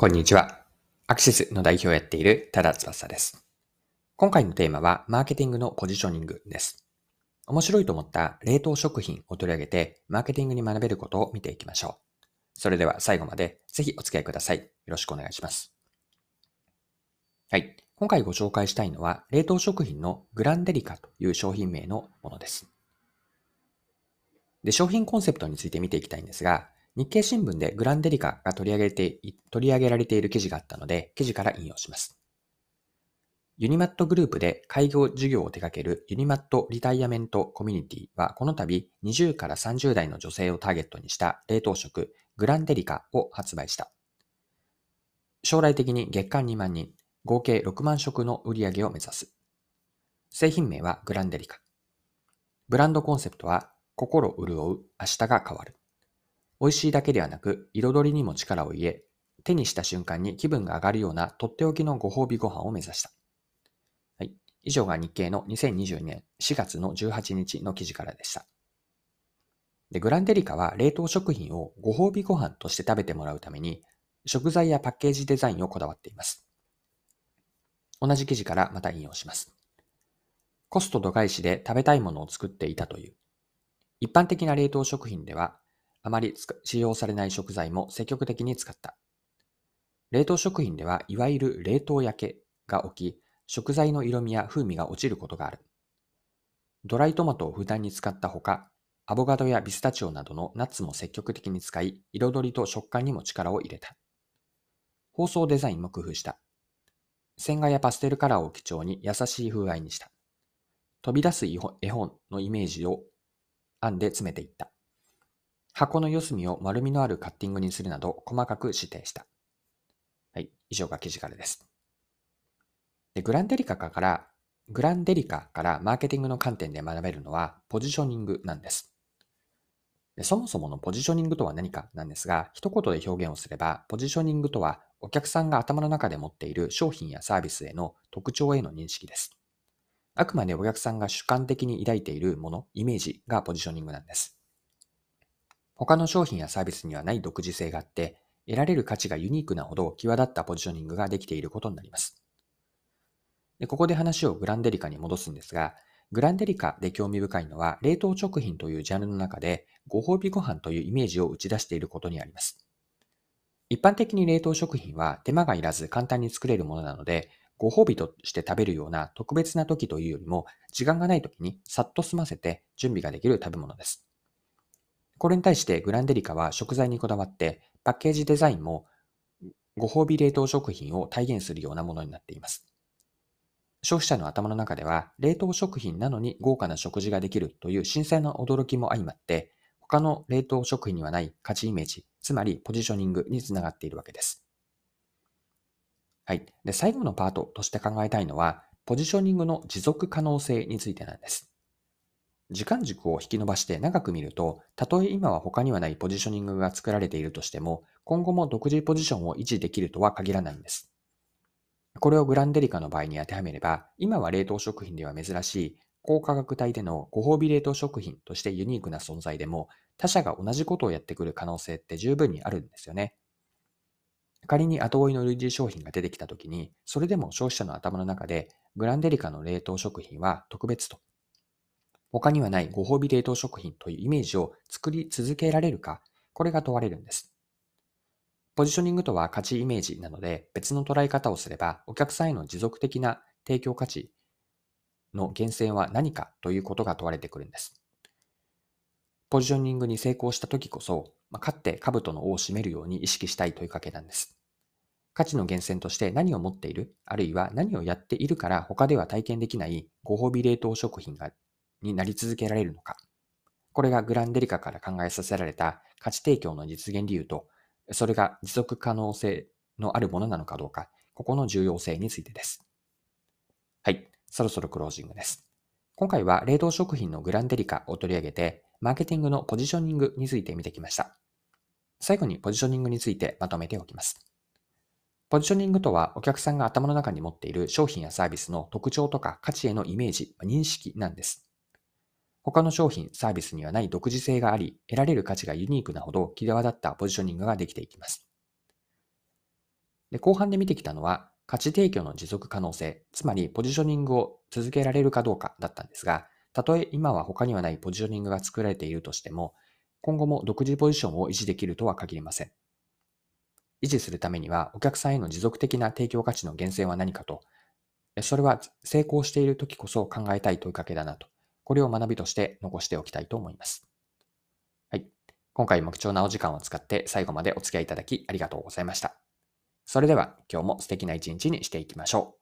こんにちは。アクシスの代表をやっている多田翼です。今回のテーマは、マーケティングのポジショニングです。面白いと思った冷凍食品を取り上げて、マーケティングに学べることを見ていきましょう。それでは最後までぜひお付き合いください。よろしくお願いします。はい。今回ご紹介したいのは、冷凍食品のグランデリカという商品名のものです。で、商品コンセプトについて見ていきたいんですが、日経新聞でグランデリカが取り上げて、取り上げられている記事があったので、記事から引用します。ユニマットグループで開業事業を手掛けるユニマットリタイアメントコミュニティはこの度20から30代の女性をターゲットにした冷凍食グランデリカを発売した。将来的に月間2万人、合計6万食の売り上げを目指す。製品名はグランデリカ。ブランドコンセプトは心潤う明日が変わる。美味しいだけではなく、彩りにも力を入れ、手にした瞬間に気分が上がるようなとっておきのご褒美ご飯を目指した。はい。以上が日経の2022年4月の18日の記事からでした。で、グランデリカは冷凍食品をご褒美ご飯として食べてもらうために、食材やパッケージデザインをこだわっています。同じ記事からまた引用します。コスト度外視で食べたいものを作っていたという。一般的な冷凍食品では、あまり使用されない食材も積極的に使った。冷凍食品では、いわゆる冷凍焼けが起き、食材の色味や風味が落ちることがある。ドライトマトをふだんに使ったほか、アボカドやビスタチオなどのナッツも積極的に使い、彩りと食感にも力を入れた。包装デザインも工夫した。線画やパステルカラーを基調に優しい風合いにした。飛び出す絵本のイメージを編んで詰めていった。箱の四隅を丸みのあるカッティングにするなど細かく指定した。はい、以上が記事からです。でグランデリカから、グランデリカからマーケティングの観点で学べるのはポジショニングなんです。でそもそものポジショニングとは何かなんですが、一言で表現をすれば、ポジショニングとはお客さんが頭の中で持っている商品やサービスへの特徴への認識です。あくまでお客さんが主観的に抱いているもの、イメージがポジショニングなんです。他の商品やサービスにはない独自性があって、得られる価値がユニークなほど際立ったポジショニングができていることになります。でここで話をグランデリカに戻すんですが、グランデリカで興味深いのは、冷凍食品というジャンルの中で、ご褒美ご飯というイメージを打ち出していることにあります。一般的に冷凍食品は手間がいらず簡単に作れるものなので、ご褒美として食べるような特別な時というよりも、時間がない時にさっと済ませて準備ができる食べ物です。これに対してグランデリカは食材にこだわってパッケージデザインもご褒美冷凍食品を体現するようなものになっています。消費者の頭の中では冷凍食品なのに豪華な食事ができるという新鮮な驚きも相まって他の冷凍食品にはない価値イメージ、つまりポジショニングにつながっているわけです。はい。で、最後のパートとして考えたいのは、ポジショニングの持続可能性についてなんです。時間軸を引き伸ばして長く見ると、たとえ今は他にはないポジショニングが作られているとしても、今後も独自ポジションを維持できるとは限らないんです。これをグランデリカの場合に当てはめれば、今は冷凍食品では珍しい高価格帯でのご褒美冷凍食品としてユニークな存在でも、他社が同じことをやってくる可能性って十分にあるんですよね。仮に後追いの類似商品が出てきたときに、それでも消費者の頭の中で、グランデリカの冷凍食品は特別と他にはないご褒美冷凍食品というイメージを作り続けられるか、これが問われるんです。ポジショニングとは価値イメージなので別の捉え方をすればお客さんへの持続的な提供価値の源泉は何かということが問われてくるんです。ポジショニングに成功した時こそ、まあ、勝って兜の尾を締めるように意識したいといかけなんです。価値の源泉として何を持っている、あるいは何をやっているから他では体験できないご褒美冷凍食品がになり続けられるのか。これがグランデリカから考えさせられた価値提供の実現理由と、それが持続可能性のあるものなのかどうか、ここの重要性についてです。はい、そろそろクロージングです。今回は冷凍食品のグランデリカを取り上げて、マーケティングのポジショニングについて見てきました。最後にポジショニングについてまとめておきます。ポジショニングとはお客さんが頭の中に持っている商品やサービスの特徴とか価値へのイメージ、認識なんです。他の商品、サービスにはない独自性があり、得られる価値がユニークなほど際立ったポジショニングができていきます。で、後半で見てきたのは、価値提供の持続可能性、つまりポジショニングを続けられるかどうかだったんですが、たとえ今は他にはないポジショニングが作られているとしても、今後も独自ポジションを維持できるとは限りません。維持するためには、お客さんへの持続的な提供価値の源泉は何かと、それは成功している時こそ考えたい問いかけだなと、これを学びとして残しておきたいと思います。はい。今回も貴重なお時間を使って最後までお付き合いいただきありがとうございました。それでは今日も素敵な一日にしていきましょう。